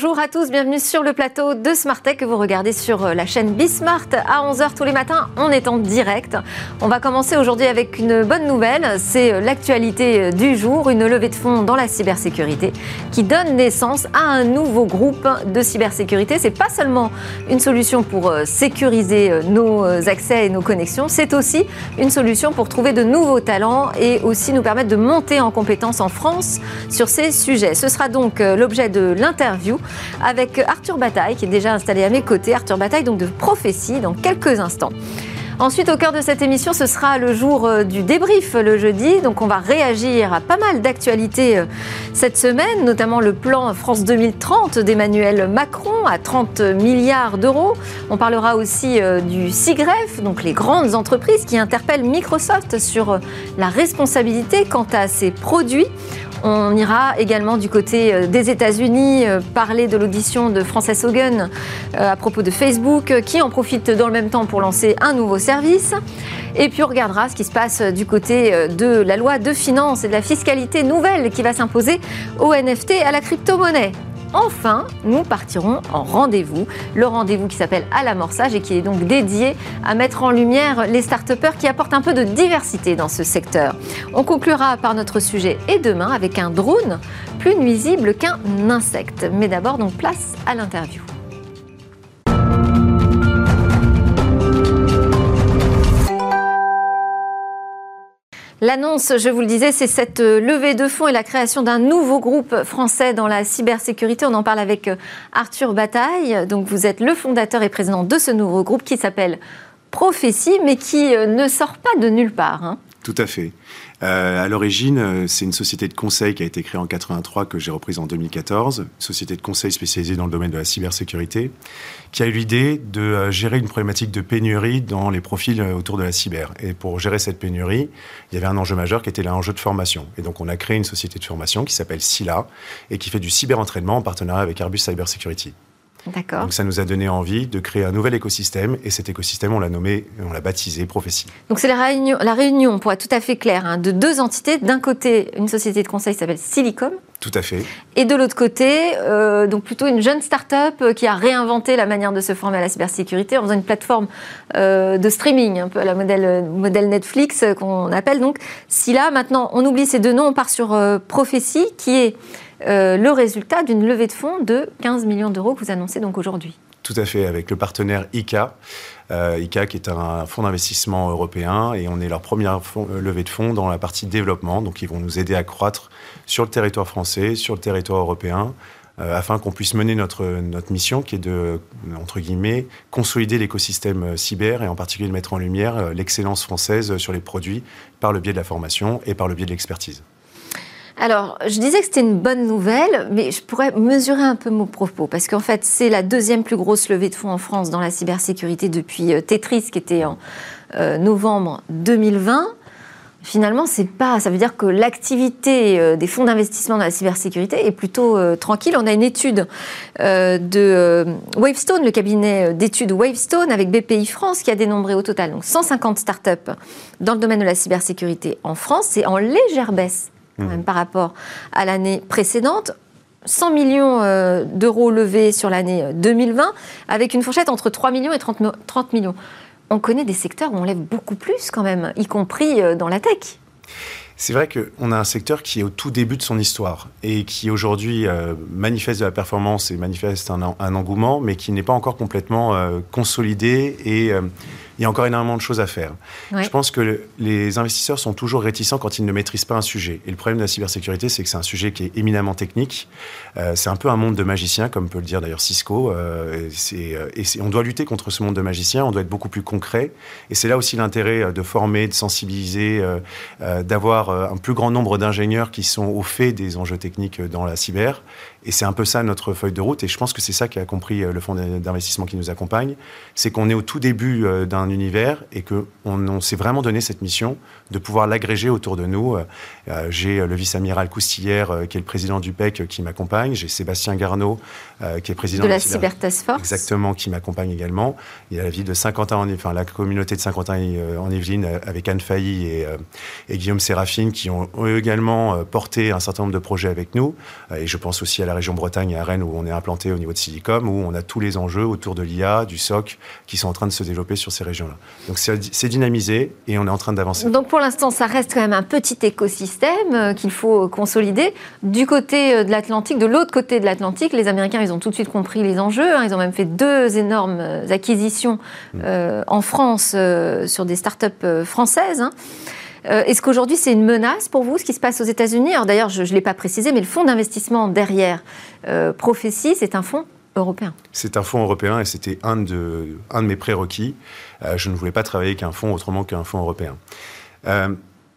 Bonjour à tous, bienvenue sur le plateau de Smart Tech que vous regardez sur euh, la chaîne Bismart à 11h tous les matins. On est en direct. On va commencer aujourd'hui avec une bonne nouvelle. C'est euh, l'actualité euh, du jour, une levée de fonds dans la cybersécurité qui donne naissance à un nouveau groupe de cybersécurité. C'est pas seulement une solution pour sécuriser nos accès et nos connexions, c'est aussi une solution pour trouver de nouveaux talents et aussi nous permettre de monter en compétences en France sur ces sujets. Ce sera donc l'objet de l'interview avec Arthur Bataille, qui est déjà installé à mes côtés. Arthur Bataille, donc de prophétie, dans quelques instants. Ensuite, au cœur de cette émission, ce sera le jour euh, du débrief le jeudi. Donc, on va réagir à pas mal d'actualités euh, cette semaine, notamment le plan France 2030 d'Emmanuel Macron à 30 milliards d'euros. On parlera aussi euh, du SIGREF, donc les grandes entreprises qui interpellent Microsoft sur la responsabilité quant à ses produits. On ira également du côté euh, des États-Unis euh, parler de l'audition de Frances Hogan euh, à propos de Facebook, qui en profite dans le même temps pour lancer un nouveau service. Et puis on regardera ce qui se passe du côté de la loi de finances et de la fiscalité nouvelle qui va s'imposer aux NFT à la crypto-monnaie. Enfin, nous partirons en rendez-vous, le rendez-vous qui s'appelle À l'amorçage et qui est donc dédié à mettre en lumière les start qui apportent un peu de diversité dans ce secteur. On conclura par notre sujet et demain avec un drone plus nuisible qu'un insecte. Mais d'abord, donc place à l'interview. L'annonce, je vous le disais, c'est cette euh, levée de fonds et la création d'un nouveau groupe français dans la cybersécurité. On en parle avec euh, Arthur Bataille. Donc, vous êtes le fondateur et président de ce nouveau groupe qui s'appelle Prophétie, mais qui euh, ne sort pas de nulle part. Hein. Tout à fait. Euh, à l'origine, euh, c'est une société de conseil qui a été créée en 83 que j'ai reprise en 2014, une société de conseil spécialisée dans le domaine de la cybersécurité, qui a eu l'idée de euh, gérer une problématique de pénurie dans les profils autour de la cyber. Et pour gérer cette pénurie, il y avait un enjeu majeur qui était l'enjeu de formation. Et donc on a créé une société de formation qui s'appelle SILA et qui fait du cyberentraînement en partenariat avec Airbus Cyber Security. Donc ça nous a donné envie de créer un nouvel écosystème et cet écosystème, on l'a nommé, on l'a baptisé Prophétie. Donc c'est la réunion, la réunion, pour être tout à fait clair, hein, de deux entités. D'un côté, une société de conseil qui s'appelle Silicom. Tout à fait. Et de l'autre côté, euh, donc plutôt une jeune start-up euh, qui a réinventé la manière de se former à la cybersécurité en faisant une plateforme euh, de streaming, un peu à la modèle, modèle Netflix qu'on appelle donc Sila. Maintenant, on oublie ces deux noms, on part sur Prophétie qui est euh, le résultat d'une levée de fonds de 15 millions d'euros que vous annoncez donc aujourd'hui. Tout à fait, avec le partenaire ICA. Euh, ICA qui est un fonds d'investissement européen et on est leur première euh, levée de fonds dans la partie développement. Donc ils vont nous aider à croître sur le territoire français, sur le territoire européen, afin qu'on puisse mener notre, notre mission qui est de, entre guillemets, consolider l'écosystème cyber et en particulier de mettre en lumière l'excellence française sur les produits par le biais de la formation et par le biais de l'expertise. Alors, je disais que c'était une bonne nouvelle, mais je pourrais mesurer un peu mon propos, parce qu'en fait, c'est la deuxième plus grosse levée de fonds en France dans la cybersécurité depuis euh, Tetris, qui était en euh, novembre 2020. Finalement, c'est pas. Ça veut dire que l'activité euh, des fonds d'investissement dans la cybersécurité est plutôt tranquille. On a une étude de Wavestone, le cabinet d'études Wavestone, avec BPI France, qui a dénombré au total donc 150 startups dans le domaine de la cybersécurité en France. C'est en légère baisse même par rapport à l'année précédente. 100 millions euh, d'euros levés sur l'année 2020, euh, avec une fourchette entre 3 millions et 30, 30 millions. On connaît des secteurs où on lève beaucoup plus quand même, y compris euh, dans la tech. C'est vrai qu'on a un secteur qui est au tout début de son histoire et qui aujourd'hui manifeste de la performance et manifeste un, un engouement, mais qui n'est pas encore complètement consolidé et il y a encore énormément de choses à faire. Je pense que les investisseurs sont toujours réticents quand ils ne maîtrisent pas un sujet. Et le problème de la cybersécurité, c'est que c'est un sujet qui est éminemment technique. Euh, c'est un peu un monde de magiciens, comme peut le dire d'ailleurs Cisco. Euh, euh, et, on doit lutter contre ce monde de magiciens, on doit être beaucoup plus concret. Et c'est là aussi l'intérêt de former, de sensibiliser, d'avoir un plus grand nombre d'ingénieurs qui sont au fait des enjeux techniques dans la cyber Et c'est un peu ça notre feuille de route. Et je pense que c'est ça qu'a compris le fonds d'investissement qui nous accompagne. C'est qu'on est au tout début d'un univers et qu'on on, s'est vraiment donné cette mission de pouvoir l'agréger autour de nous. J'ai le vice-amiral Coustillère, qui est le président du PEC, qui m'accompagne. J'ai Sébastien Garneau, qui est président de la Cyber Task Force. Exactement, qui m'accompagne également. Il y a la ville de Saint-Quentin, enfin la communauté de Saint-Quentin en Yvelines, avec Anne Failly et, et Guillaume Séraphine, qui ont également porté un certain nombre de projets avec nous. Et je pense aussi à la région Bretagne et à Rennes, où on est implanté au niveau de Silicom, où on a tous les enjeux autour de l'IA, du SOC, qui sont en train de se développer sur ces régions-là. Donc c'est dynamisé et on est en train d'avancer. Donc pour l'instant, ça reste quand même un petit écosystème euh, qu'il faut consolider. Du côté euh, de l'Atlantique, de l'autre côté de l'Atlantique, les Américains, ils ont tout de suite compris les enjeux. Hein. Ils ont même fait deux énormes euh, acquisitions mm. en France sur des startups françaises. Hein. Est-ce qu'aujourd'hui c'est une menace pour vous ce qui se passe aux États-Unis? Alors d'ailleurs, je ne l'ai pas précisé, mais le fonds d'investissement derrière Prophétie, c'est un fonds européen. C'est un fonds européen et c'était un de, mes prérequis. je ne voulais pas travailler qu'un fonds autrement qu'un fonds européen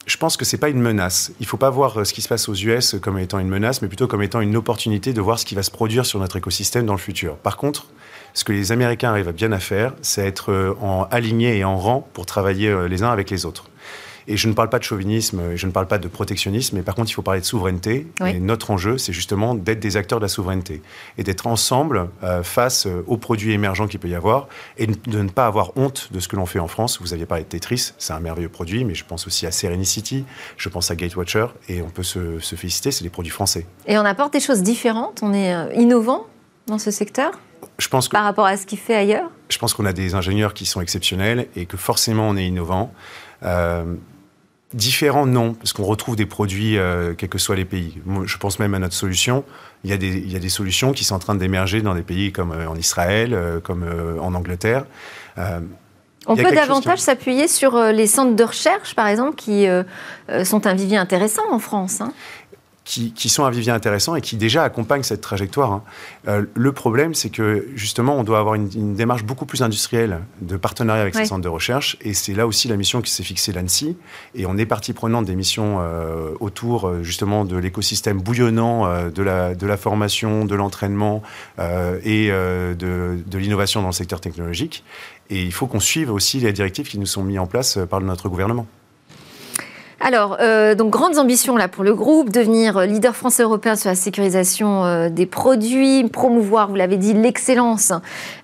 je pense que ce n'est pas une menace. Il ne faut pas voir euh, ce qui se passe aux US comme étant une menace, mais plutôt comme étant une opportunité de voir ce qui va se produire sur notre écosystème dans le futur. Par contre, ce que les Américains arrivent bien à faire, c'est être euh, en aligné et en rang pour travailler euh, les uns avec les autres. Et je ne parle pas de chauvinisme, je ne parle pas de protectionnisme, mais par contre, il faut parler de souveraineté. Et notre enjeu, c'est justement d'être des acteurs de la souveraineté et d'être ensemble euh, face euh, aux produits émergents qu'il peut y avoir et de ne pas avoir honte de ce que l'on fait en France. Vous aviez parlé de Tetris, c'est un merveilleux produit, mais je pense aussi à Serenicity, je pense à Gatewatcher, et on peut se, féliciter, c'est des produits français. Et on apporte des choses différentes, on est euh, innovant dans ce secteur? Je pense que, par rapport à ce qu'il fait ailleurs? Je pense qu'on a des ingénieurs qui sont exceptionnels et que forcément on est innovant. Différents, non, parce qu'on retrouve des produits, euh, quels que soient les pays. je pense même à notre solution. Il y a des, il y a des solutions qui sont en train d'émerger dans des pays comme euh, en Israël, euh, comme en Angleterre. on peut davantage s'appuyer sur les centres de recherche, par exemple, qui sont un vivier intéressant en France. Hein qui, sont un vivier intéressant et qui déjà accompagnent cette trajectoire. Hein. Euh, le problème, c'est que justement, on doit avoir une, démarche beaucoup plus industrielle de partenariat avec ces centres de recherche. Et c'est là aussi la mission qui s'est fixée l'ANSI. Et on est partie prenante des missions euh, autour euh, justement de l'écosystème bouillonnant de, la, de la formation, de l'entraînement et de, de l'innovation dans le secteur technologique. Et il faut qu'on suive aussi les directives qui nous sont mises en place par notre gouvernement. Alors, euh, donc grandes ambitions là pour le groupe, devenir leader français européen sur la sécurisation euh, des produits, promouvoir, vous l'avez dit, l'excellence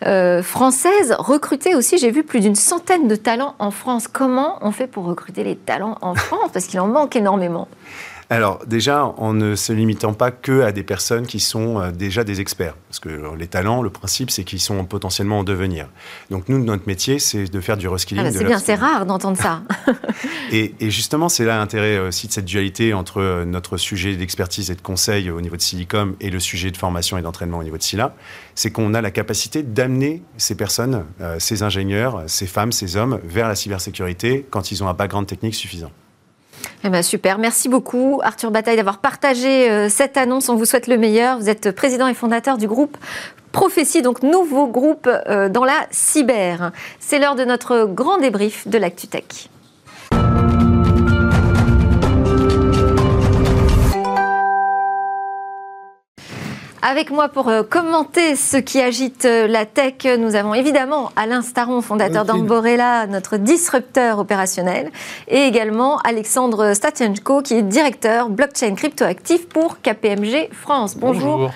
euh, française, recruter aussi, j'ai vu plus d'une centaine de talents en France. Comment on fait pour recruter les talents en France? Parce qu'il en manque énormément. Alors déjà, en ne se limitant pas que à des personnes qui sont euh, déjà des experts, parce que les talents, le principe, c'est qu'ils sont potentiellement en devenir. Donc nous, notre métier, c'est de faire du reskilling. Ah c'est bien, c'est rare d'entendre ça. et, justement, c'est là l'intérêt aussi de cette dualité entre euh, notre sujet d'expertise et de conseil au niveau de Silicom et le sujet de formation et d'entraînement au niveau de SILA, c'est qu'on a la capacité d'amener ces personnes, euh, ces ingénieurs, ces femmes, ces hommes, vers la cybersécurité quand ils ont un background technique suffisant. Eh ben super, merci beaucoup Arthur Bataille d'avoir partagé euh, cette annonce. On vous souhaite le meilleur. Vous êtes président et fondateur du groupe Prophétie, donc nouveau groupe euh, dans la cyber. C'est l'heure de notre grand débrief de l'ActuTech. Avec moi pour euh, commenter ce qui agite euh, la tech, nous avons évidemment Alain Staron, fondateur d'Amborella, notre disrupteur opérationnel, et également Alexandre Statienko, qui est directeur blockchain cryptoactif pour KPMG France. Bonjour.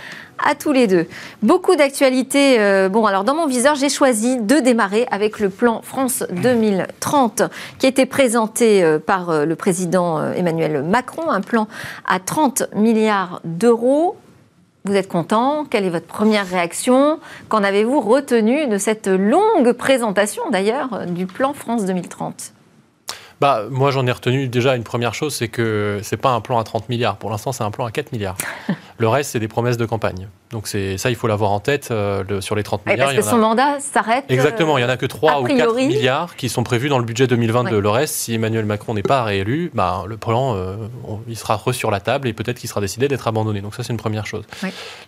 à tous les deux. Beaucoup d'actualités. Euh, bon, alors dans mon viseur, j'ai choisi de démarrer avec le plan France 2030 qui a été présenté par le président Emmanuel Macron, un plan à 30 milliards d'euros. Vous êtes content? Quelle est votre première réaction? Qu'en avez-vous retenu de cette longue présentation d'ailleurs du plan France 2030 bah, moi, j'en ai retenu déjà une première chose, c'est que c'est pas un plan à 30 milliards. Pour l'instant, c'est un plan à 4 milliards. Le reste, c'est des promesses de campagne. Donc c'est ça, il faut l'avoir en tête euh, sur les 30 milliards. Parce que son mandat s'arrête. Exactement, il n'y en a que 3 euh, ou 4 milliards qui sont prévus dans le budget 2022. Le reste, si Emmanuel Macron n'est pas réélu, bah, le plan, euh, il sera re sur la table et peut-être qu'il sera décidé d'être abandonné. Donc ça, c'est une première chose.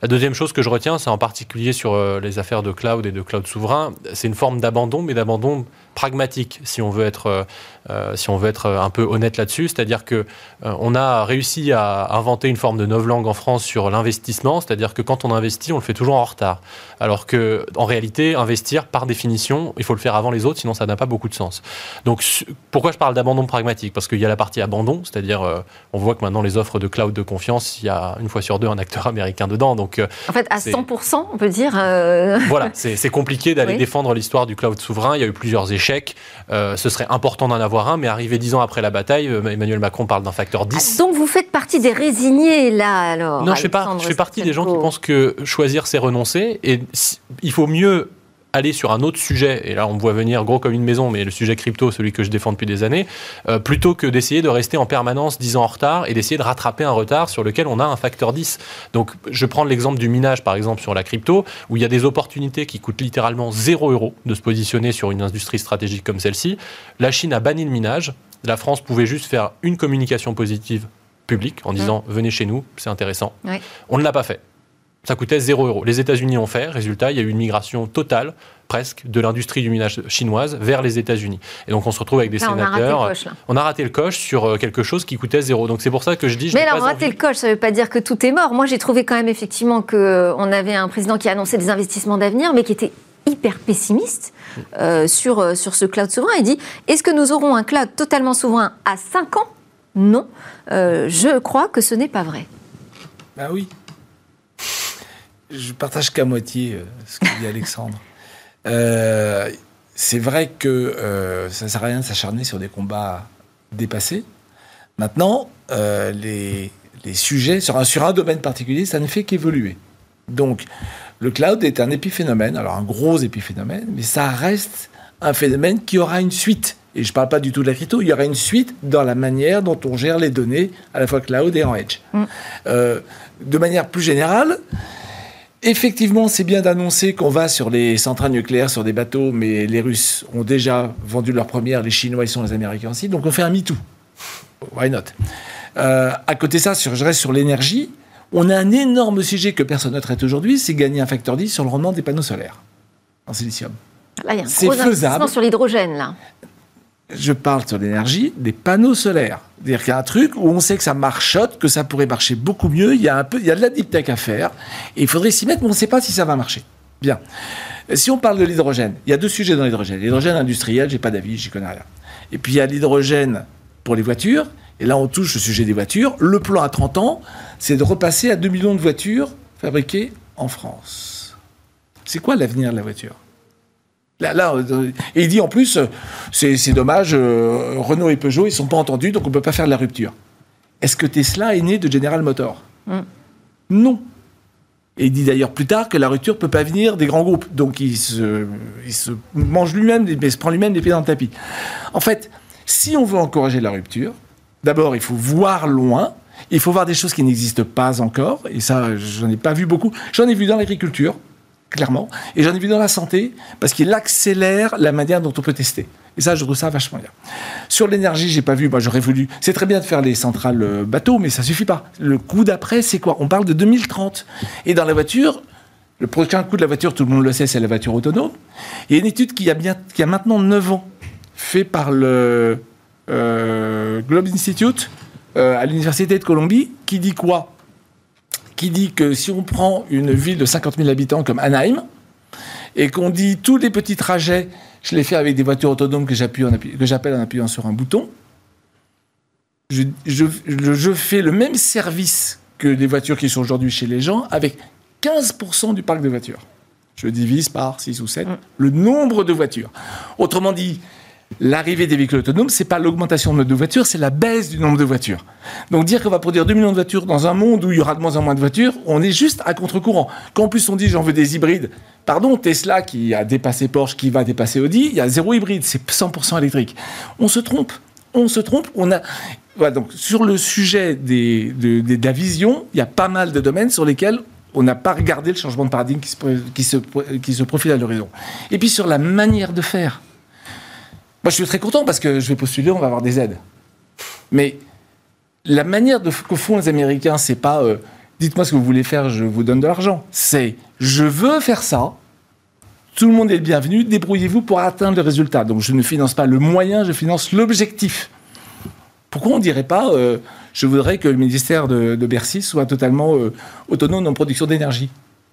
La deuxième chose que je retiens, c'est en particulier sur les affaires de cloud et de cloud souverain, c'est une forme d'abandon, mais d'abandon pragmatique, si on veut être, si on veut être un peu honnête là-dessus. C'est-à-dire que on a réussi à inventer une forme de langue en France sur l'investissement, c'est-à-dire que quand on investit, on le fait toujours en retard. Alors que, en réalité, investir, par définition, il faut le faire avant les autres, sinon ça n'a pas beaucoup de sens. Donc, pourquoi je parle d'abandon pragmatique? Parce qu'il y a la partie abandon, c'est-à-dire, euh, on voit que maintenant les offres de cloud de confiance, il y a une fois sur deux un acteur américain dedans. Donc, euh, en fait, à 100%, on peut dire. Voilà, c'est compliqué d'aller défendre l'histoire du cloud souverain. Il y a eu plusieurs échecs. ce serait important d'en avoir un, mais arrivé dix ans après la bataille, Emmanuel Macron parle d'un facteur 10. Ah, donc vous faites partie des résignés là alors Non, je fais, pas, je fais partie des gens qui pensent que choisir c'est renoncer et il faut mieux aller sur un autre sujet, et là on me voit venir gros comme une maison, mais le sujet crypto, celui que je défends depuis des années, euh, plutôt que d'essayer de rester en permanence 10 ans en retard et d'essayer de rattraper un retard sur lequel on a un facteur 10. Donc je prends l'exemple du minage par exemple sur la crypto, où il y a des opportunités qui coûtent littéralement 0 euros de se positionner sur une industrie stratégique comme celle-ci. La Chine a banni le minage, la France pouvait juste faire une communication positive publique en disant venez chez nous, c'est intéressant. On ne l'a pas fait. Ça coûtait 0 euros. Les États-Unis ont fait. Résultat, il y a eu une migration totale, presque, de l'industrie du minage chinoise vers les États-Unis. Et donc, on se retrouve avec des sénateurs. On a, raté le coche sur euh, quelque chose qui coûtait zéro. Donc, c'est pour ça que je dis. Je Mais alors, rater le coche, ça ne veut pas dire que tout est mort. Moi, j'ai trouvé quand même effectivement qu'on euh, avait un président qui annonçait des investissements d'avenir, mais qui était hyper pessimiste euh, sur, sur ce cloud souverain. Il dit est-ce que nous aurons un cloud totalement souverain à 5 ans? Non. je crois que ce n'est pas vrai. Ben oui je partage qu'à moitié euh, ce que dit Alexandre. Euh, c'est vrai que euh, ça ne sert à rien de s'acharner sur des combats dépassés. Maintenant, les, sujets, sur un, sur un domaine particulier, ça ne fait qu'évoluer. Donc, le cloud est un épiphénomène, alors un gros épiphénomène, mais ça reste un phénomène qui aura une suite. Et je ne parle pas du tout de la crypto, il y aura une suite dans la manière dont on gère les données, à la fois cloud et en edge. Mm. de manière plus générale, Effectivement, c'est bien d'annoncer qu'on va sur les centrales nucléaires, sur des bateaux, mais les Russes ont déjà vendu leur première, les Chinois, ils sont les Américains aussi, donc on fait un MeToo. Why not? Euh, À côté de ça, sur, je reste sur l'énergie, on a un énorme sujet que personne ne traite aujourd'hui, c'est gagner un facteur 10 sur le rendement des panneaux solaires en silicium. Là, il y a un gros faisable. sur l'hydrogène, là je parle sur l'énergie des panneaux solaires. C'est-à-dire qu'il y a un truc où on sait que ça marchote, que ça pourrait marcher beaucoup mieux. Il y a, un peu, il y a de la deep tech à faire. Et il faudrait s'y mettre, mais on ne sait pas si ça va marcher. Bien. Si on parle de l'hydrogène, il y a deux sujets dans l'hydrogène. L'hydrogène industriel, j'ai pas d'avis, j'y connais rien. Et puis il y a l'hydrogène pour les voitures. Et là, on touche le sujet des voitures. Le plan à 30 ans, c'est de repasser à 2 millions de voitures fabriquées en France. C'est quoi l'avenir de la voiture? Là, euh, et il dit en plus, euh, c'est dommage, euh, Renault et Peugeot, ils ne sont pas entendus, donc on ne peut pas faire de la rupture. Est-ce que Tesla est né de General Motors mm. Non. Et il dit d'ailleurs plus tard que la rupture ne peut pas venir des grands groupes. Donc il se, il se mange lui-même, il se prend lui-même les pieds dans le tapis. En fait, si on veut encourager la rupture, d'abord il faut voir loin, il faut voir des choses qui n'existent pas encore, et ça, j'en ai pas vu beaucoup. J'en ai vu dans l'agriculture, clairement. Et j'en ai vu dans la santé, parce qu'il accélère la manière dont on peut tester. Et ça, je trouve ça vachement bien. Sur l'énergie, j'ai pas vu, moi j'aurais voulu. C'est très bien de faire les centrales euh, bateaux, mais ça suffit pas. Le coup d'après, c'est quoi? On parle de 2030. Et dans la voiture, le prochain coup de la voiture, tout le monde le sait, c'est la voiture autonome. Il y a une étude qui a, bien, qui a maintenant 9 ans, faite par le euh, Globe Institute euh, à l'Université de Colombie, qui dit quoi? Qui dit que si on prend une ville de 50 000 habitants comme Anaheim, et qu'on dit tous les petits trajets, je les fais avec des voitures autonomes que j'appelle en, appuyant sur un bouton, je, je, fais le même service que les voitures qui sont aujourd'hui chez les gens avec 15% du parc de voitures. Je divise par 6 ou 7 mm. le nombre de voitures. Autrement dit, l'arrivée des véhicules autonomes, c'est pas l'augmentation de voitures, c'est la baisse du nombre de voitures. Donc dire qu'on va produire 2 millions de voitures dans un monde où il y aura de moins en moins de voitures, on est juste à contre-courant. Quand en plus on dit j'en veux des hybrides, pardon, Tesla qui a dépassé Porsche, qui va dépasser Audi, il y a zéro hybride, c'est 100% électrique. On se trompe. On se trompe. On a donc sur le sujet des, de, la vision, il y a pas mal de domaines sur lesquels on n'a pas regardé le changement de paradigme qui se, qui se, qui se profile à l'horizon. Et puis sur la manière de faire. Moi, je suis très content parce que je vais postuler, on va avoir des aides. Mais la manière de, que les Américains, c'est pas euh, dites-moi ce que vous voulez faire, je vous donne de l'argent. C'est je veux faire ça, tout le monde est le bienvenu, débrouillez-vous pour atteindre le résultat. Donc je ne finance pas le moyen, je finance l'objectif. Pourquoi on ne dirait pas euh, je voudrais que le ministère de, Bercy soit totalement euh, autonome en production d'énergie?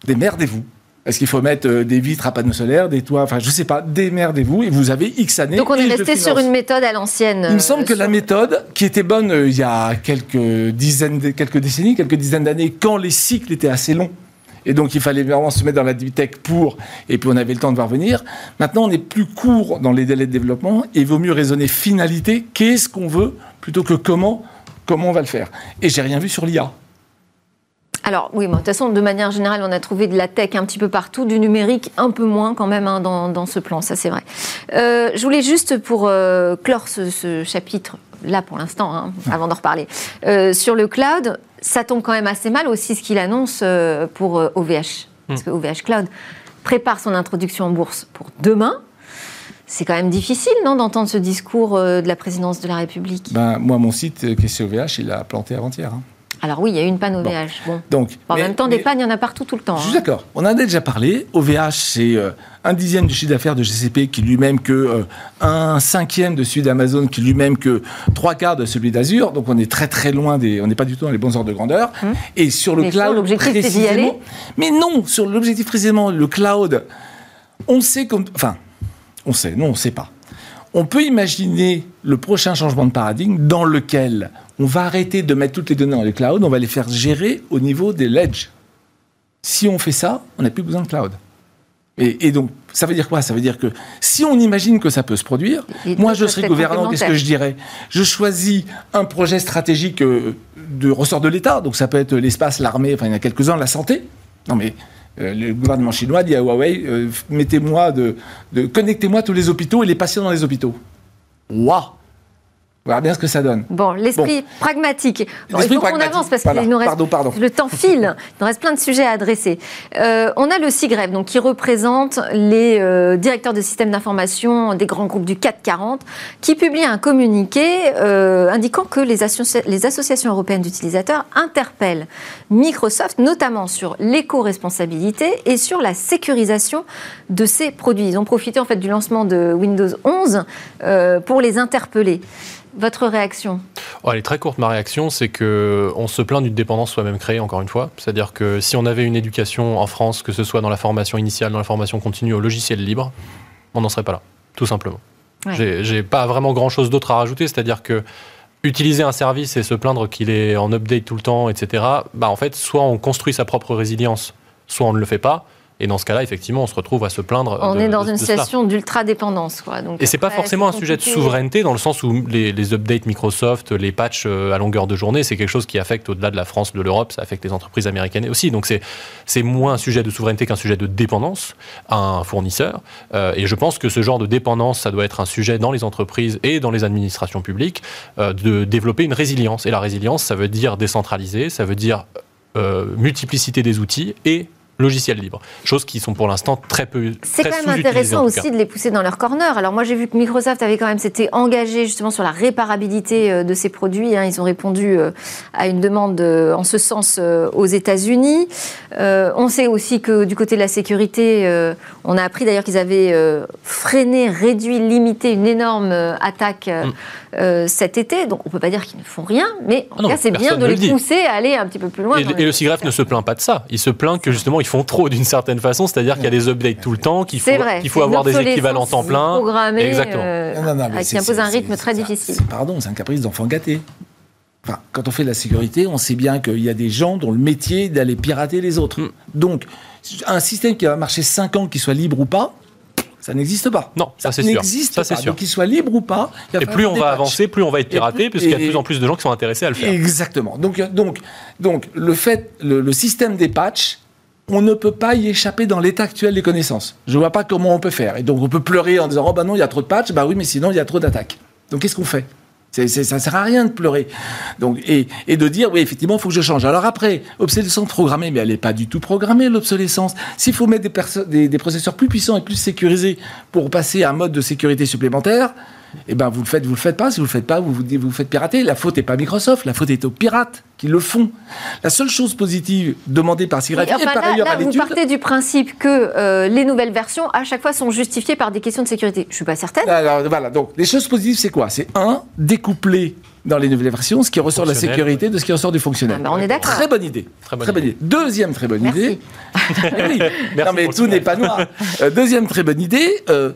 Démerdez-vous. Est-ce qu'il faut mettre euh, des vitres à panneaux solaires, des toits Enfin, je ne sais pas. Démerdez-vous et vous avez X années. Donc on est resté sur une méthode à l'ancienne. Il me semble que la méthode, qui était bonne il y a quelques dizaines, quelques décennies, quelques dizaines d'années, quand les cycles étaient assez longs, et donc, il fallait vraiment se mettre dans la tech pour, et puis on avait le temps de voir venir. Maintenant, on est plus court dans les délais de développement, et il vaut mieux raisonner finalité, qu'est-ce qu'on veut, plutôt que comment, comment on va le faire. Et j'ai rien vu sur l'IA. Alors oui, de toute façon, de manière générale, on a trouvé de la tech un petit peu partout, du numérique un peu moins quand même hein, dans, ce plan, ça c'est vrai. Euh, je voulais juste pour euh, clore ce, chapitre, là pour l'instant, hein, avant d'en reparler, euh, sur le cloud, ça tombe quand même assez mal aussi ce qu'il annonce pour OVH. Euh, Parce hmm. que OVH Cloud prépare son introduction en bourse pour demain. C'est quand même difficile, non, d'entendre ce discours de la présidence de la République? Ben, Moi, mon site, qui est OVH, il a planté avant-hier. Hein. Alors oui, il y a eu une panne OVH. Bon. Donc, en même temps, des pannes, il y en a partout tout le temps. Je suis hein. d'accord. On en a déjà parlé. OVH, c'est euh, un dixième du chiffre d'affaires de GCP, qui lui-même que euh, un cinquième de celui d'Amazon, qui lui-même que trois quarts de celui d'Azure. Donc on est très très loin des. On n'est pas du tout dans les bons ordres de grandeur. Hum. Et sur le cloud, l'objectif, d'y aller. Mais non, sur l'objectif précisément, le cloud, on sait comme. Enfin, on sait. Non, on ne sait pas on peut imaginer le prochain changement de paradigme dans lequel on va arrêter de mettre toutes les données dans le cloud, on va les faire gérer au niveau des ledge. Si on fait ça, on n'a plus besoin de cloud. Et, donc, ça veut dire quoi? Ça veut dire que si on imagine que ça peut se produire, moi je serais gouvernant, qu'est-ce que je dirais? Je choisis un projet stratégique euh, de ressort de l'État, donc ça peut être l'espace, l'armée, enfin il y en a quelques-uns, la santé. Non mais le gouvernement chinois dit à Huawei euh, mettez-moi de, de connectez-moi tous les hôpitaux et les patients dans les hôpitaux. Waouh verra bien ce que ça donne. Bon, l'esprit pragmatique. il faut qu'on avance parce qu'il nous reste le temps file. Il nous reste plein de sujets à adresser. Euh, on a le CIGREF, donc qui représente les euh, directeurs de systèmes d'information des grands groupes du 440, qui publie un communiqué euh, indiquant que les, les associations européennes d'utilisateurs interpellent Microsoft, notamment sur l'éco-responsabilité et sur la sécurisation de ses produits. Ils ont profité en fait du lancement de Windows 11 pour les interpeller. Votre réaction oh, Elle est très courte, ma réaction, c'est que on se plaint d'une dépendance soi-même créée, encore une fois. C'est-à-dire que si on avait une éducation en France, que ce soit dans la formation initiale, dans la formation continue, au logiciel libre, on n'en serait pas là, tout simplement. J'ai pas vraiment grand-chose d'autre à rajouter, c'est-à-dire que utiliser un service et se plaindre qu'il est en update tout le temps, etc., bah en fait, soit on construit sa propre résilience, soit on ne le fait pas. Et dans ce cas-là, effectivement, on se retrouve à se plaindre. On est dans une situation d'ultra-dépendance. Et c'est pas forcément un sujet de souveraineté dans le sens où les, updates Microsoft, les patchs euh, à longueur de journée, c'est quelque chose qui affecte au-delà de la France, de l'Europe, ça affecte les entreprises américaines aussi. Donc c'est moins un sujet de souveraineté qu'un sujet de dépendance à un fournisseur. Euh, et je pense que ce genre de dépendance, ça doit être un sujet dans les entreprises et dans les administrations publiques euh, de développer une résilience. Et la résilience, ça veut dire décentraliser, ça veut dire multiplicité des outils et logiciels libres. Choses qui sont pour l'instant très peu. C'est quand même intéressant aussi de les pousser dans leur corner. Alors moi j'ai vu que Microsoft avait quand même s'était engagé justement sur la réparabilité euh, de ses produits. Hein. Ils ont répondu euh, à une demande euh, en ce sens aux États-Unis. on sait aussi que du côté de la sécurité, on a appris d'ailleurs qu'ils avaient freiné, réduit, limité une énorme attaque mm. cet été. Donc on peut pas dire qu'ils ne font rien, mais en ah tout cas c'est bien de les pousser à aller un petit peu plus loin. Et, le CIGREF ne se plaint pas de ça. Il se plaint que justement ils font trop d'une certaine façon, c'est-à-dire qu'il y a des updates tout le temps, qu'il faut, qu'il faut avoir des équivalents temps plein. Exactement. Euh, qui impose un rythme très difficile. Pardon, c'est un caprice d'enfant gâté. Enfin, quand on fait de la sécurité, on sait bien qu'il y a des gens dont le métier est d'aller pirater les autres. Mm. Donc, un système qui va marcher 5 ans, qu'il soit libre ou pas, ça n'existe pas. Non, ça, c'est sûr. n'existe pas. Sûr. Donc qu'il soit libre ou pas. Et plus on va avancer, plus on va être piraté, puisqu'il y a de plus en plus de gens qui sont intéressés à le faire. Exactement. Donc, donc, donc le fait, le système des patchs, on ne peut pas y échapper dans l'état actuel des connaissances. Je ne vois pas comment on peut faire. Et donc on peut pleurer en disant oh bah non il y a trop de patchs, bah oui mais sinon il y a trop d'attaques. Donc qu'est-ce qu'on fait? Ça ne sert à rien de pleurer. Donc, et, de dire, oui, effectivement, faut que je change. Alors après, obsolescence programmée, mais elle n'est pas du tout programmée, l'obsolescence. S'il faut mettre des, des, processeurs plus puissants et plus sécurisés pour passer à un mode de sécurité supplémentaire, eh ben vous le faites, vous le faites pas. Si vous le faites pas, vous vous, vous faites pirater. La faute n'est pas Microsoft, la faute est aux pirates qui le font. La seule chose positive demandée par Cigarette et par ailleurs à l'étude... Vous partez du principe que euh, les nouvelles versions, à chaque fois, sont justifiées par des questions de sécurité. Je suis pas certaine. Alors, voilà, donc les choses positives, c'est quoi? C'est un, découpler dans les nouvelles versions ce qui ressort de la sécurité de ce qui ressort du fonctionnel. Ah, ben, on est d'accord. Très bonne idée. Très bonne, idée. Deuxième très bonne idée. oui. non mais tout n'est pas noir. Euh, deuxième très bonne idée. Euh,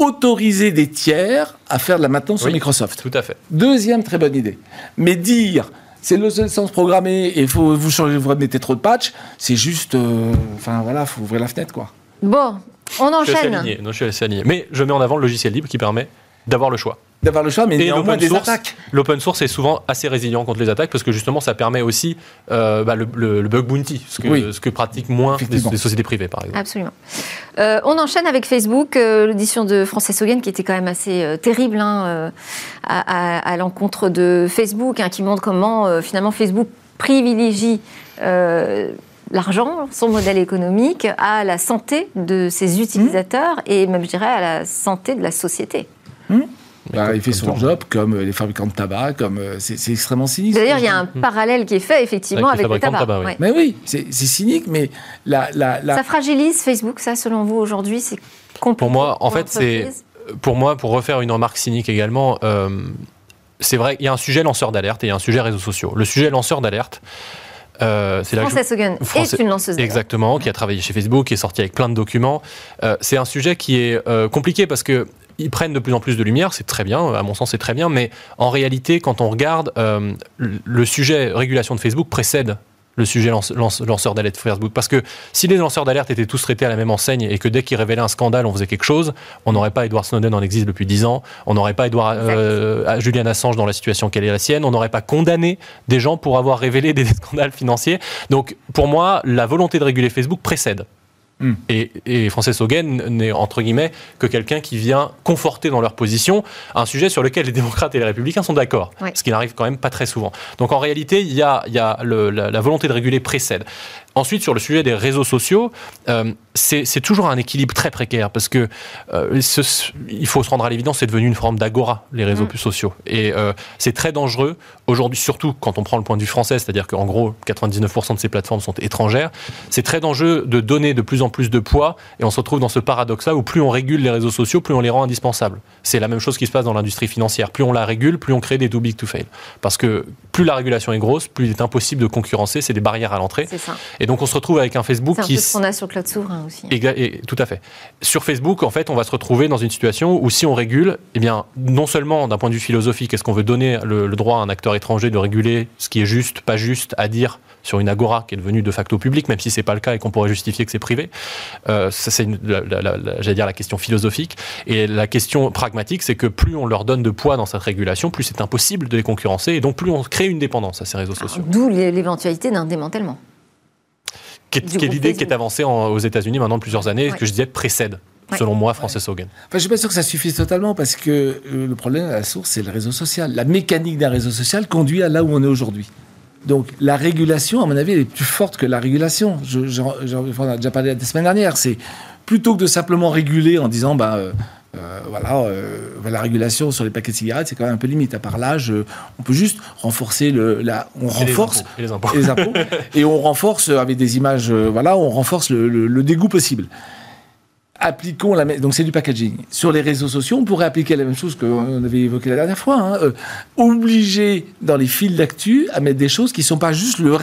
autoriser des tiers à faire de la maintenance sur Microsoft. Tout à fait. Deuxième très bonne idée. Mais dire c'est le sens programmé et faut, vous, changez, vous mettez trop de patch, c'est juste. Euh, enfin voilà, faut ouvrir la fenêtre quoi. Bon, on enchaîne. non, je suis assez aligné. Mais je mets en avant le logiciel libre qui permet d'avoir le choix d'avoir le choix, mais néanmoins des attaques. L'open source est souvent assez résilient contre les attaques parce que justement ça permet aussi euh, bah, le, bug bounty, ce que, ce que pratiquent moins des, sociétés privées par exemple. Absolument. Euh, on enchaîne avec Facebook, euh, l'audition de Frances Hogan qui était quand même assez terrible hein, à, l'encontre de Facebook, hein, qui montre comment finalement Facebook privilégie l'argent, son modèle économique, à la santé de ses utilisateurs mmh. et même je dirais à la santé de la société. Mmh. Bah, il fait son job comme euh, les fabricants de tabac, comme euh, c'est extrêmement cynique. D'ailleurs, il y a un parallèle qui est fait effectivement avec, le tabac. oui. Mais oui, c'est cynique, mais la, la, ça fragilise Facebook, ça, selon vous aujourd'hui, c'est compliqué. Pour moi, en fait, c'est pour moi, pour refaire une remarque cynique également. Euh, c'est vrai, il y a un sujet lanceur d'alerte et il y a un sujet réseaux sociaux. Le sujet lanceur d'alerte, euh, c'est Frances Hogan est une lanceuse d'alerte. Exactement, qui a travaillé chez Facebook, qui est sorti avec plein de documents. c'est un sujet qui est compliqué parce que ils prennent de plus en plus de lumière, c'est très bien, à mon sens c'est très bien, mais en réalité, quand on regarde, euh, le sujet régulation de Facebook précède le sujet lanceur d'alerte Facebook. Parce que si les lanceurs d'alerte étaient tous traités à la même enseigne et que dès qu'ils révélaient un scandale, on faisait quelque chose, on n'aurait pas Edward Snowden en existe depuis 10 ans, on n'aurait pas Edward, euh, Julian Assange dans la situation qu'elle est la sienne, on n'aurait pas condamné des gens pour avoir révélé des scandales financiers. Donc pour moi, la volonté de réguler Facebook précède Hmm. Et, et, Frances Hogan n'est entre guillemets que quelqu'un qui vient conforter dans leur position un sujet sur lequel les démocrates et les républicains sont d'accord, ce qui n'arrive quand même pas très souvent. Donc en réalité, il y a, il y a la, la, volonté de réguler précède. Ensuite, sur le sujet des réseaux sociaux, euh, c'est toujours un équilibre très précaire parce que euh, il faut se rendre à l'évidence, c'est devenu une forme d'agora, les réseaux mm. sociaux. Et euh, c'est très dangereux aujourd'hui, surtout quand on prend le point de vue français, c'est-à-dire qu'en gros, 99% de ces plateformes sont étrangères. C'est très dangereux de donner de plus en plus de poids et on se retrouve dans ce paradoxe-là où plus on régule les réseaux sociaux, plus on les rend indispensables. C'est la même chose qui se passe dans l'industrie financière. Plus on la régule, plus on crée des too big to fail. Parce que plus la régulation est grosse, plus il est impossible de concurrencer, c'est des barrières à l'entrée. Et donc on se retrouve avec un Facebook qui. C'est ce qu'on a sur Cloud Souverain aussi. Et, tout à fait. Sur Facebook, en fait, on va se retrouver dans une situation où si on régule, eh bien, non seulement d'un point de vue philosophique, est-ce qu'on veut donner le, droit à un acteur étranger de réguler ce qui est juste, pas juste à dire sur une agora qui est devenue de facto publique, même si c'est pas le cas et qu'on pourrait justifier que c'est privé. Euh, ça, c'est, j'allais dire, la question philosophique. Et la question pragmatique, c'est que plus on leur donne de poids dans cette régulation, plus c'est impossible de les concurrencer et donc plus on crée une dépendance à ces réseaux sociaux. D'où l'éventualité d'un démantèlement qui est, l'idée qui est avancée aux États-Unis maintenant de plusieurs années, que je disais précède. Selon moi, Frances Hogan. Enfin, je ne suis pas sûr que ça suffise totalement parce que euh, le problème à la source, c'est le réseau social. La mécanique d'un réseau social conduit à là où on est aujourd'hui. Donc la régulation, à mon avis, elle est plus forte que la régulation. J'en ai déjà parlé la semaine dernière. C'est plutôt que de simplement réguler en disant, bah, euh, euh, voilà, euh, la régulation sur les paquets de cigarettes, c'est quand même un peu limite. À part l'âge, euh, on peut juste renforcer le, la, on renforce les impôts, et, on renforce avec des images, voilà, on renforce le, dégoût possible. Appliquons la donc c'est du packaging. Sur les réseaux sociaux, on pourrait appliquer la même chose qu'on avait évoqué la dernière fois. Hein, obliger dans les fils d'actu à mettre des choses qui ne sont pas juste le,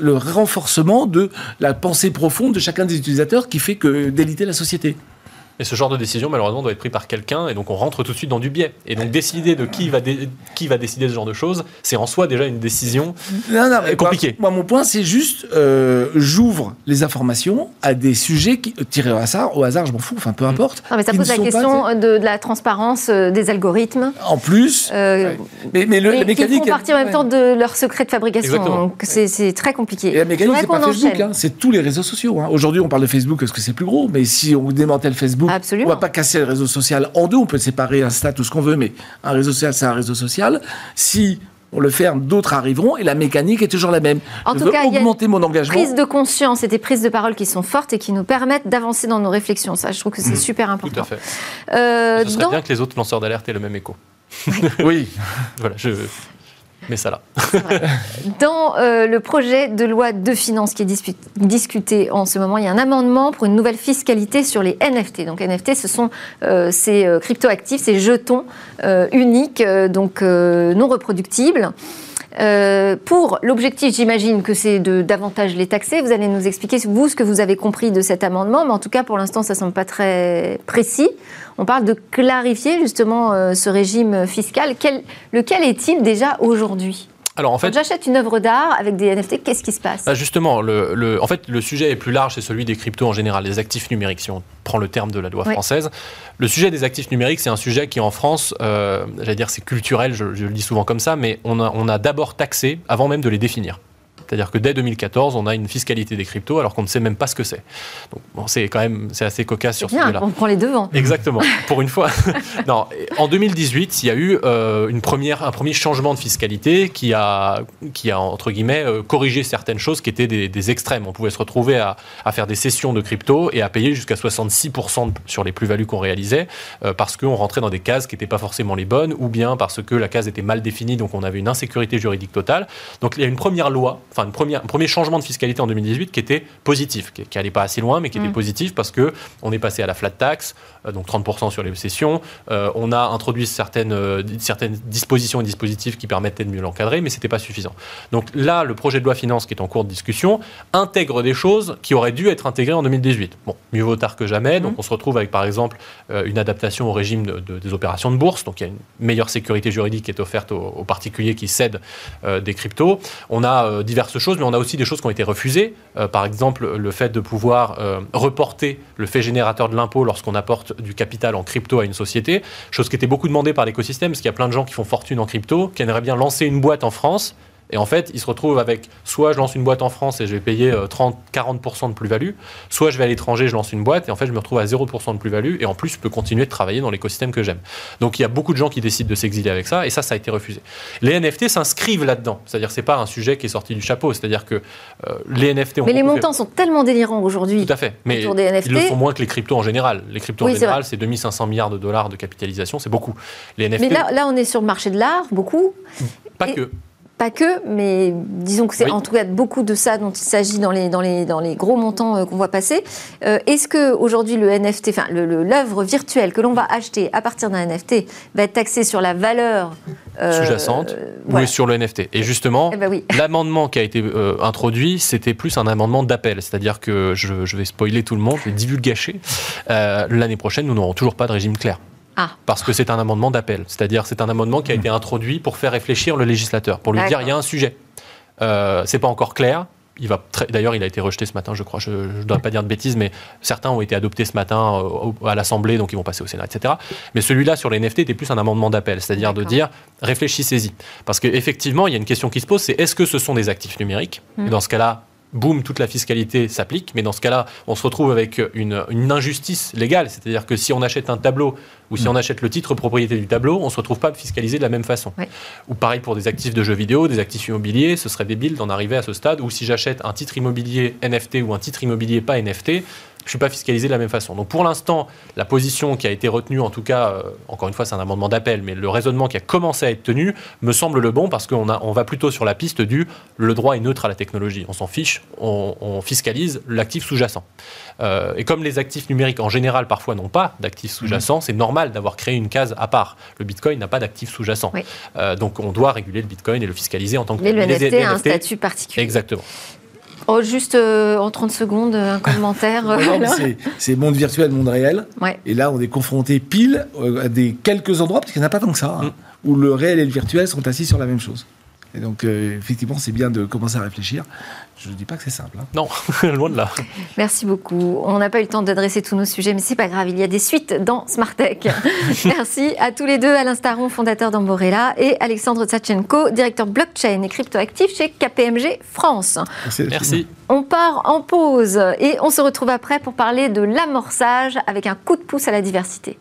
le renforcement de la pensée profonde de chacun des utilisateurs qui fait que déliter la société. Et ce genre de décision, malheureusement, doit être pris par quelqu'un, et donc on rentre tout de suite dans du biais. Et donc décider de qui va, qui va décider ce genre de choses, c'est en soi déjà une décision compliquée. Moi, mon point, c'est juste, euh, j'ouvre les informations à des sujets qui, tirés au hasard, au hasard, je m'en fous, enfin peu mm. importe. Non, mais ça pose la question de, la transparence euh, des algorithmes. En plus, euh, mais, mais, le, la mécanique. Ils font partie en même temps de leur secret de fabrication. Donc c'est très compliqué. Et la mécanique, c'est pas Facebook, hein, c'est tous les réseaux sociaux. Hein. Aujourd'hui, on parle de Facebook parce que c'est plus gros, mais si on démantèle Facebook, Absolument. On va pas casser le réseau social en deux. On peut séparer un stat ou ce qu'on veut, mais un réseau social, c'est un réseau social. Si on le ferme, d'autres arriveront, et la mécanique est toujours la même. En je tout veux cas, augmenter il y a mon engagement. Prise de conscience et des prises de parole qui sont fortes et qui nous permettent d'avancer dans nos réflexions. Ça, je trouve que c'est Mmh. super important. Tout à fait. Euh, Ce serait dans- bien que les autres lanceurs d'alerte aient le même écho. Oui. Voilà, je mets ça là. Dans euh, le projet de loi de finances qui est discuté en ce moment, il y a un amendement pour une nouvelle fiscalité sur les NFT. Donc NFT, ce sont euh, ces euh, cryptoactifs, ces jetons uniques, donc non reproductibles. Euh, pour l'objectif, j'imagine que c'est de davantage les taxer. Vous allez nous expliquer, vous, ce que vous avez compris de cet amendement, mais en tout cas, pour l'instant, ça ne semble pas très précis. On parle de clarifier justement euh, ce régime fiscal. Quel- lequel est-il déjà aujourd'hui? Alors en Quand fait, j'achète une œuvre d'art avec des NFT, qu'est-ce qui se passe? Bah, justement, le, le- en fait, le sujet est plus large, c'est celui des cryptos en général, des actifs numériques, si on prend le terme de la loi Oui. française. Le sujet des actifs numériques, c'est un sujet qui en France, euh, j'allais dire c'est culturel, je, je le dis souvent comme ça, mais on a, on a d'abord taxé avant même de les définir. C'est-à-dire que dès 2014, on a une fiscalité des cryptos alors qu'on ne sait même pas ce que c'est. Donc bon, c'est quand même c'est assez cocasse sur ce sujet-là. on prend les devants. Exactement, pour une fois. non, en 2018, il y a eu euh, une première, un premier changement de fiscalité qui a, qui a entre guillemets, euh, corrigé certaines choses qui étaient des, des extrêmes. On pouvait se retrouver à, à faire des sessions de crypto et à payer jusqu'à 66% de- sur les plus-values qu'on réalisait euh, parce qu'on rentrait dans des cases qui n'étaient pas forcément les bonnes ou bien parce que la case était mal définie, donc on avait une insécurité juridique totale. Donc il y a une première loi, enfin une première, un premier changement de fiscalité en 2018 qui était positif, qui, qui allait pas assez loin, mais qui était Mm. positif parce que on est passé à la flat tax, euh, donc 30% sur les sessions. Euh, on a introduit certaines, euh, certaines dispositions et dispositifs qui permettaient de mieux l'encadrer, mais c'était pas suffisant. Donc là, le projet de loi finance qui est en cours de discussion intègre des choses qui auraient dû être intégrées en 2018. Bon, mieux vaut tard que jamais. Donc on se retrouve avec par exemple une adaptation au régime de- de- des opérations de bourse. Donc il y a une meilleure sécurité juridique qui est offerte aux, aux particuliers qui cèdent des cryptos. On a euh, diverses choses, mais on a aussi des choses qui ont été refusées. Euh, par exemple, le fait de pouvoir euh, reporter le fait générateur de l'impôt lorsqu'on apporte du capital en crypto à une société, chose qui était beaucoup demandée par l'écosystème, parce qu'il y a plein de gens qui font fortune en crypto, qui aimeraient bien lancer une boîte en France. Et en fait, ils se retrouvent avec soit je lance une boîte en France et je vais payer euh, 30-40% de plus-value, soit je vais à l'étranger, je lance une boîte et en fait, je me retrouve à 0% de plus-value et en plus, je peux continuer de travailler dans l'écosystème que j'aime. Donc, il y a beaucoup de gens qui décident de s'exiler avec ça et ça, ça a été refusé. Les NFT s'inscrivent là-dedans. C'est-à-dire, c'est pas un sujet qui est sorti du chapeau. C'est-à-dire que euh, les NFT ont Mais les fait- montants sont tellement délirants aujourd'hui. tout à fait. Mais des NFT. ils le sont moins que les cryptos en général. Les cryptos Oui, en général, c'est 2500 milliards de dollars de capitalisation, c'est beaucoup. Les NFT, Mais là, là, on est sur le marché de l'art, beaucoup. pas et- que. Pas que, mais disons que c'est Oui. en tout cas beaucoup de ça dont il s'agit dans les, dans, les, dans les gros montants euh, qu'on voit passer. Euh, Est-ce que aujourd'hui le NFT, enfin l'œuvre virtuelle que l'on va acheter à partir d'un NFT va être taxée sur la valeur euh, Sous-jacente euh, ou voilà. sur le NFT. Et justement, Eh ben oui. l'amendement qui a été introduit, c'était plus un amendement d'appel. C'est-à-dire que je, je vais spoiler tout le monde, je vais divulgacher. L'année prochaine, nous n'aurons toujours pas de régime clair. Ah. Parce que c'est un amendement d'appel. C'est-à-dire c'est un amendement qui a été introduit pour faire réfléchir le législateur, pour lui dire il y a un sujet. Euh, c'est pas encore clair. Il va très- D'ailleurs, il a été rejeté ce matin, je crois. Je ne dois pas dire de bêtises, mais certains ont été adoptés ce matin euh, à l'Assemblée, donc ils vont passer au Sénat, etc. Mais celui-là sur les NFT était plus un amendement d'appel, c'est-à-dire de dire réfléchissez-y. Parce qu'effectivement, il y a une question qui se pose, c'est est-ce que ce sont des actifs numériques? Et dans ce cas-là, boum, toute la fiscalité s'applique. Mais dans ce cas-là, on se retrouve avec une, une injustice légale. C'est-à-dire que si on achète un tableau ou si on achète le titre propriété du tableau, on ne se retrouve pas fiscalisé de la même façon. Ou pareil pour des actifs de jeux vidéo, des actifs immobiliers, ce serait débile d'en arriver à ce stade où si j'achète un titre immobilier NFT ou un titre immobilier pas NFT, je ne suis pas fiscalisé de la même façon. Donc pour l'instant, la position qui a été retenue, en tout cas, euh, encore une fois, c'est un amendement d'appel, mais le raisonnement qui a commencé à être tenu me semble le bon parce qu'on on va plutôt sur la piste du le droit est neutre à la technologie. On s'en fiche, on, on fiscalise l'actif sous-jacent. Euh, et comme les actifs numériques en général parfois n'ont pas d'actifs sous-jacents, c'est normal d'avoir créé une case à part. Le Bitcoin n'a pas d'actifs sous-jacents. Oui. Euh, donc on doit réguler le Bitcoin et le fiscaliser en tant que Mais le. NFT Les a un NFT, statut particulier. Exactement. Oh, juste euh, en 30 secondes, un commentaire. C'est- monde virtuel, monde réel. Ouais. Et là, on est confronté pile euh, à des quelques endroits, parce qu'il n'y en a pas tant que ça, hein, où le réel et le virtuel sont assis sur la même chose. Et donc, euh, effectivement, c'est bien de commencer à réfléchir. Je ne dis pas que c'est simple. hein. Non, loin de là. Merci beaucoup. On n'a pas eu le temps d'adresser tous nos sujets, mais c'est pas grave, il y a des suites dans Smart Tech. Merci à tous les deux, Alain Staron, fondateur d'Amborella, et Alexandre Tsachenko, directeur blockchain et cryptoactif chez KPMG France. C'est- Merci. On part en pause et on se retrouve après pour parler de l'amorçage avec un coup de pouce à la diversité.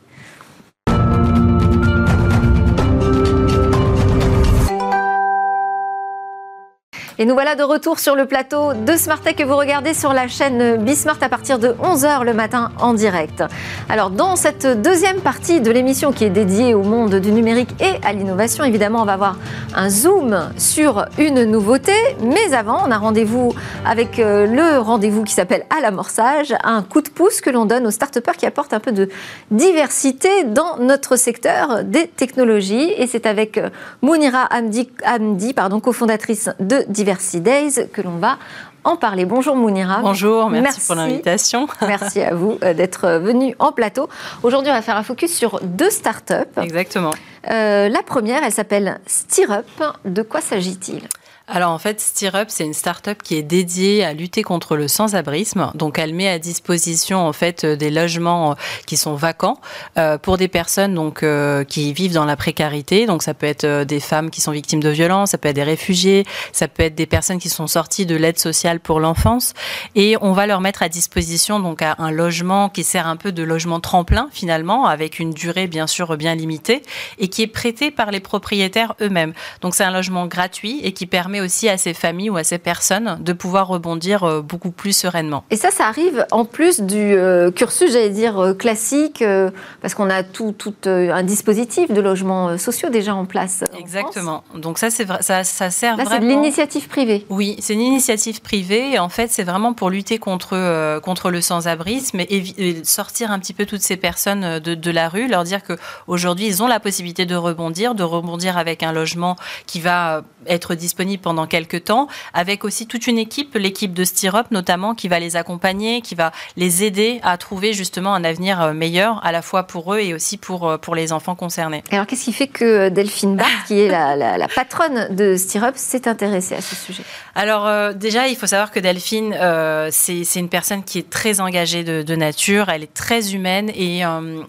Et nous voilà de retour sur le plateau de Smart Tech que vous regardez sur la chaîne Bismart à partir de 11h le matin en direct. Alors dans cette deuxième partie de l'émission qui est dédiée au monde du numérique et à l'innovation, évidemment on va avoir un zoom sur une nouveauté, mais avant on a rendez-vous avec euh, le rendez-vous qui s'appelle à l'amorçage, un coup de pouce que l'on donne aux start qui apportent un peu de diversité dans notre secteur des technologies et c'est avec euh, Mounira Amdi, Amdi pardon, cofondatrice de Diversity Days que l'on va en parler. Bonjour Mounira. Bonjour, merci, pour l'invitation. Merci à vous euh, d'être venu en plateau. Aujourd'hui, on va faire un focus sur deux startups. Exactement. Euh, la première, elle s'appelle Stirrup. De quoi s'agit-il? Alors en fait, Stirrup, c'est une start-up qui est dédiée à lutter contre le sans-abrisme. Donc elle met à disposition en fait des logements euh, qui sont vacants euh, pour des personnes donc euh, qui vivent dans la précarité. Donc ça peut être des femmes qui sont victimes de violences, ça peut être des réfugiés, ça peut être des personnes qui sont sorties de l'aide sociale pour l'enfance et on va leur mettre à disposition donc un logement qui sert un peu de logement tremplin finalement avec une durée bien sûr bien limitée et qui est prêté par les propriétaires eux-mêmes. Donc c'est un logement gratuit et qui permet aussi à ces familles ou à ces personnes de pouvoir rebondir euh, beaucoup plus sereinement. Et ça, ça arrive en plus du euh, cursus, j'allais dire, euh, classique, parce qu'on a tout, tout un dispositif de logements sociaux déjà en place. Exactement. Donc ça, c'est ça, ça sert Là, vraiment... c'est de l'initiative privée. Oui, c'est une initiative privée. Et en fait, c'est vraiment pour lutter contre, contre le sans-abrisme et, sortir un petit peu toutes ces personnes de, de la rue, leur dire qu'aujourd'hui, ils ont la possibilité de rebondir, de rebondir avec un logement qui va être disponible pendant quelques temps, avec aussi toute une équipe, l'équipe de Stirop notamment, qui va les accompagner, qui va les aider à trouver justement un avenir euh, meilleur, à la fois pour eux et aussi pour, euh, pour les enfants concernés. Alors qu'est-ce qui fait que Delphine Barthes, qui est la, patronne de Stirop, s'est intéressée à ce sujet? Alors euh, déjà, il faut savoir que Delphine, c'est une personne qui est très engagée de, nature, elle est très humaine et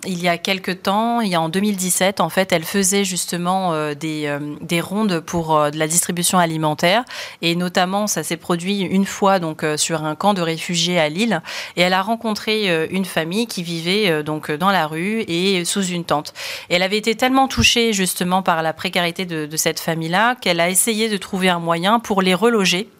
il y a quelques temps, il y a en 2017, en fait, elle faisait justement des, des rondes pour de la distribution alimentaire et notamment, ça s'est produit une fois donc euh, sur un camp de réfugiés à Lille. Et elle a rencontré euh, une famille qui vivait euh, donc dans la rue et sous une tente. Elle avait été tellement touchée justement par la précarité de, cette famille-là qu'elle a essayé de trouver un moyen pour les reloger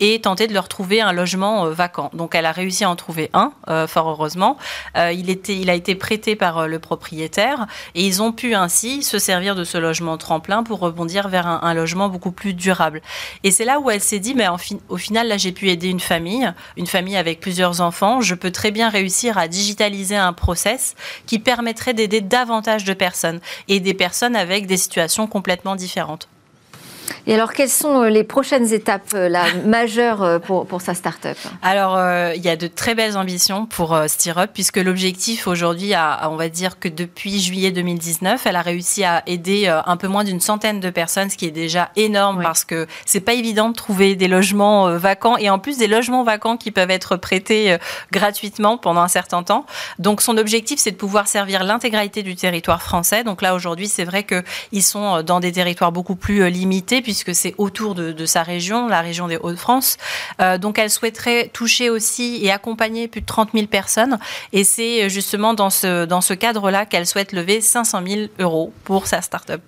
et tenter de leur trouver un logement vacant. Donc elle a réussi à en trouver un, fort heureusement. il, était, il a été prêté par le propriétaire et ils ont pu ainsi se servir de ce logement tremplin pour rebondir vers un logement beaucoup plus durable. Et c'est là où elle s'est dit, mais au final, là, j'ai pu aider une famille, une famille avec plusieurs enfants. Je peux très bien réussir à digitaliser un process qui permettrait d'aider davantage de personnes et des personnes avec des situations complètement différentes. Et alors, quelles sont euh, les prochaines étapes euh, majeures euh, pour, pour sa start-up Alors, il y a de très belles ambitions pour Stirrup, puisque l'objectif aujourd'hui, on va dire que depuis juillet 2019, elle a réussi à aider un peu moins d'une centaine de personnes, ce qui est déjà énorme parce que c'est pas évident de trouver des logements vacants et en plus des logements vacants qui peuvent être prêtés gratuitement pendant un certain temps. Donc, son objectif, c'est de pouvoir servir l'intégralité du territoire français. Donc là, aujourd'hui, c'est vrai qu'ils sont dans des territoires beaucoup plus limités puisque c'est autour de, sa région, la région des Hauts-de-France. Euh, donc elle souhaiterait toucher aussi et accompagner plus de 30 000 personnes. Et c'est justement dans ce, dans ce cadre-là qu'elle souhaite lever 500 000 euros pour sa start-up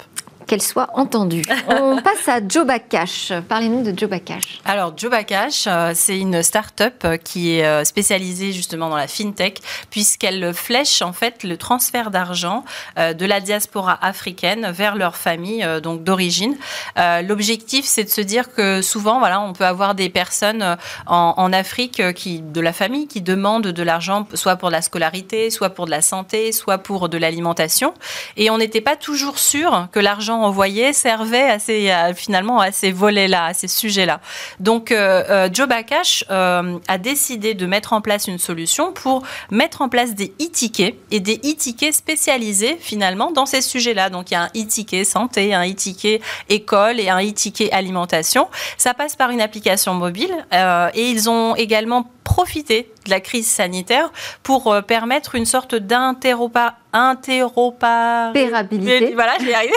qu'elle soit entendue. On passe à Joba Cash. Parlez-nous de Joba Cash. Alors, Joba Cash, euh, c'est une start-up euh, qui est euh, spécialisée justement dans la fintech, puisqu'elle flèche en fait le transfert d'argent de la diaspora africaine vers leur famille donc d'origine. L'objectif, c'est de se dire que souvent, voilà, on peut avoir des personnes en, Afrique qui, de la famille qui demandent de l'argent, soit pour la scolarité, soit pour de la santé, soit pour de l'alimentation, et on n'était pas toujours sûr que l'argent envoyés servait à ces, finalement à ces volets-là, à ces sujets-là. Donc, euh, euh Joe Bakash euh, a décidé de mettre en place une solution pour mettre en place des e-tickets et des e-tickets spécialisés finalement dans ces sujets-là. Donc, il y a un e-ticket santé, un e-ticket école et un e-ticket alimentation. Ça passe par une application mobile euh, et ils ont également profiter de la crise sanitaire pour euh, permettre une sorte d'interopérabilité. Voilà, j'ai arrivé.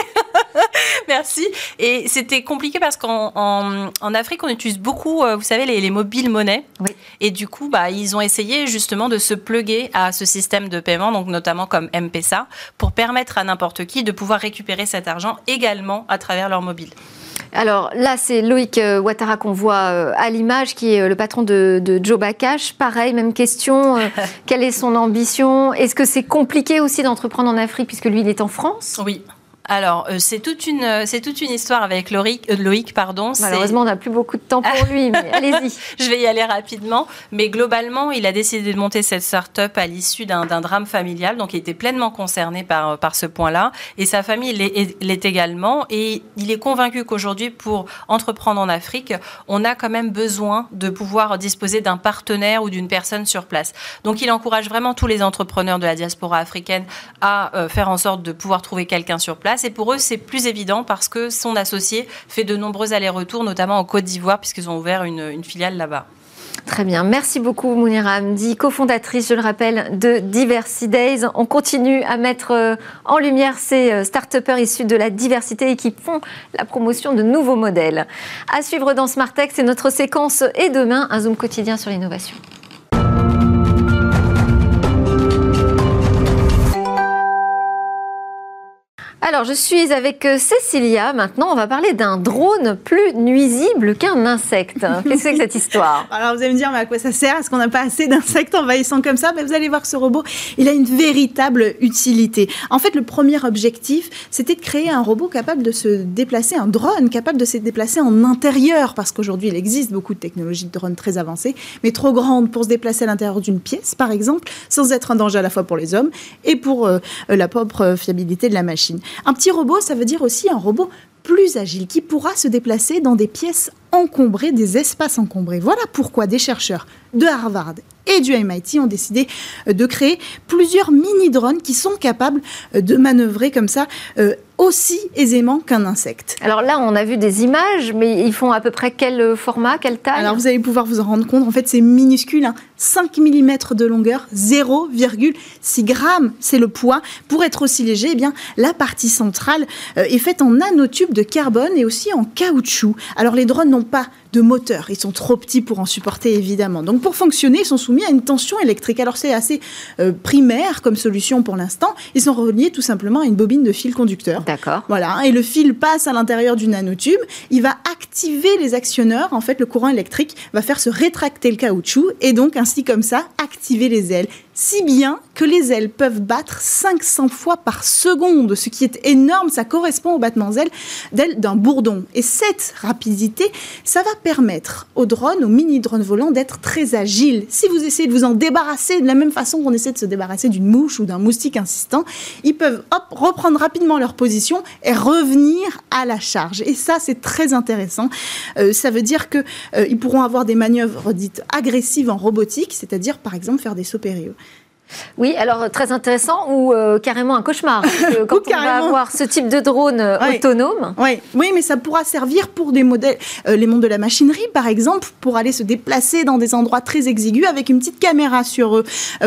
Merci. Et c'était compliqué parce qu'en en, Afrique, on utilise beaucoup, euh, vous savez, les, mobiles monnaies. Oui. Et du coup, bah, ils ont essayé justement de se pluguer à ce système de paiement, donc notamment comme M-Pesa, pour permettre à n'importe qui de pouvoir récupérer cet argent également à travers leur mobile. Alors là, c'est Loïc euh, Ouattara qu'on voit euh, à l'image, qui est le patron de, de Joe Bakash. Pareil, même question. quelle est son ambition? Est-ce que c'est compliqué aussi d'entreprendre en Afrique puisque lui, il est en France? Oui. Alors, euh, c'est toute une euh, c'est toute une histoire avec Loïc. Euh, Loïc pardon. Malheureusement, on n'a plus beaucoup de temps pour lui, mais allez-y. Je vais y aller rapidement. Mais globalement, il a décidé de monter cette start-up à l'issue d'un drame familial, donc il était pleinement concerné par par ce point-là, et sa famille l'est également. Et il est convaincu qu'aujourd'hui, pour entreprendre en Afrique, on a quand même besoin de pouvoir disposer d'un partenaire ou d'une personne sur place. Donc, il encourage vraiment tous les entrepreneurs de la diaspora africaine à faire en sorte de pouvoir trouver quelqu'un sur place et pour eux, c'est plus évident parce que son associé fait de nombreux allers-retours, notamment en Côte d'Ivoire, puisqu'ils ont ouvert une, filiale là-bas. Très bien. Merci beaucoup, Mounira Hamdi, cofondatrice, je le rappelle, de Diversity Days. On continue à mettre euh, en lumière ces euh, start-upers issus de la diversité et qui font la promotion de nouveaux modèles. À suivre dans Smart Tech, c'est notre séquence et demain, un zoom quotidien sur l'innovation. Alors, je suis avec euh, Cécilia. Maintenant, on va parler d'un drone plus nuisible qu'un insecte. Qu'est-ce que c'est que cette histoire? Alors, vous allez me dire, mais à quoi ça sert? Est-ce qu'on n'a pas assez d'insectes envahissants comme ça? Mais Vous allez voir que ce robot, il a une véritable utilité. En fait, le premier objectif, c'était de créer un robot capable de se déplacer, un drone capable de se déplacer en intérieur. Parce qu'aujourd'hui, il existe beaucoup de technologies de drones très avancées, mais trop grandes pour se déplacer à l'intérieur d'une pièce, par exemple, sans être un danger à la fois pour les hommes et pour euh, la propre fiabilité de la machine. Un petit robot, ça veut dire aussi un robot plus agile qui pourra se déplacer dans des pièces encombrées, des espaces encombrés. Voilà pourquoi des chercheurs de Harvard et du MIT ont décidé euh, de créer plusieurs mini-drones qui sont capables euh, de manœuvrer comme ça euh, aussi aisément qu'un insecte. Alors là, on a vu des images, mais ils font à peu près quel format, quelle taille? Alors vous allez pouvoir vous en rendre compte, en fait c'est minuscule, 5 hein. mm de longueur, 0,6 grammes, c'est le poids. Pour être aussi léger, eh bien, la partie centrale est faite en nanotubes de carbone et aussi en caoutchouc. Alors les drones n'ont pas de moteur. Ils sont trop petits pour en supporter, évidemment. Donc, pour fonctionner, ils sont soumis à une tension électrique. Alors, c'est assez euh, primaire comme solution pour l'instant. Ils sont reliés tout simplement à une bobine de fil conducteur. D'accord. Voilà. Et le fil passe à l'intérieur du nanotube. Il va activer les actionneurs. En fait, le courant électrique va faire se rétracter le caoutchouc et donc, ainsi comme ça, activer les ailes si bien que les ailes peuvent battre 500 fois par seconde, ce qui est énorme, ça correspond au battement d'ailes d'un bourdon. Et cette rapidité, ça va permettre aux drones, aux mini-drones volants, d'être très agiles. Si vous essayez de vous en débarrasser de la même façon qu'on essaie de se débarrasser d'une mouche ou d'un moustique insistant, ils peuvent reprendre rapidement leur position et revenir à la charge. Et ça, c'est très intéressant. Euh, ça veut dire qu'ils euh, pourront avoir des manœuvres dites agressives en robotique, c'est-à-dire par exemple faire des sauts périlleux. Oui, alors très intéressant ou euh, carrément un cauchemar. quand on va avoir ce type de drone euh, autonome. Oui. oui, mais ça pourra servir pour des modèles, euh, les mondes de la machinerie par exemple, pour aller se déplacer dans des endroits très exigus avec une petite caméra sur eux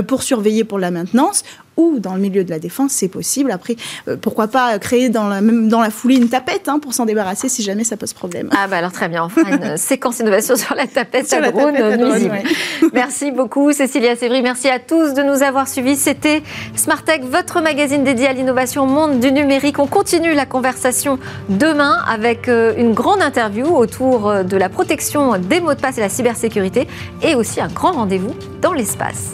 pour surveiller pour la maintenance ou dans le milieu de la défense, c'est possible. Après, euh, pourquoi pas créer dans la, même dans la foulée une tapette hein, pour s'en débarrasser si jamais ça pose problème. Ah bah alors très bien, on fera une séquence innovation sur la tapette sur à drone nuisible. Merci beaucoup Cécilia Sévry, merci à tous de nous avoir suivis. C'était Smart Tech, votre magazine dédié à l'innovation monde du numérique. On continue la conversation demain avec euh, une grande interview autour euh, de la protection des mots de passe et la cybersécurité et aussi un grand rendez-vous dans l'espace.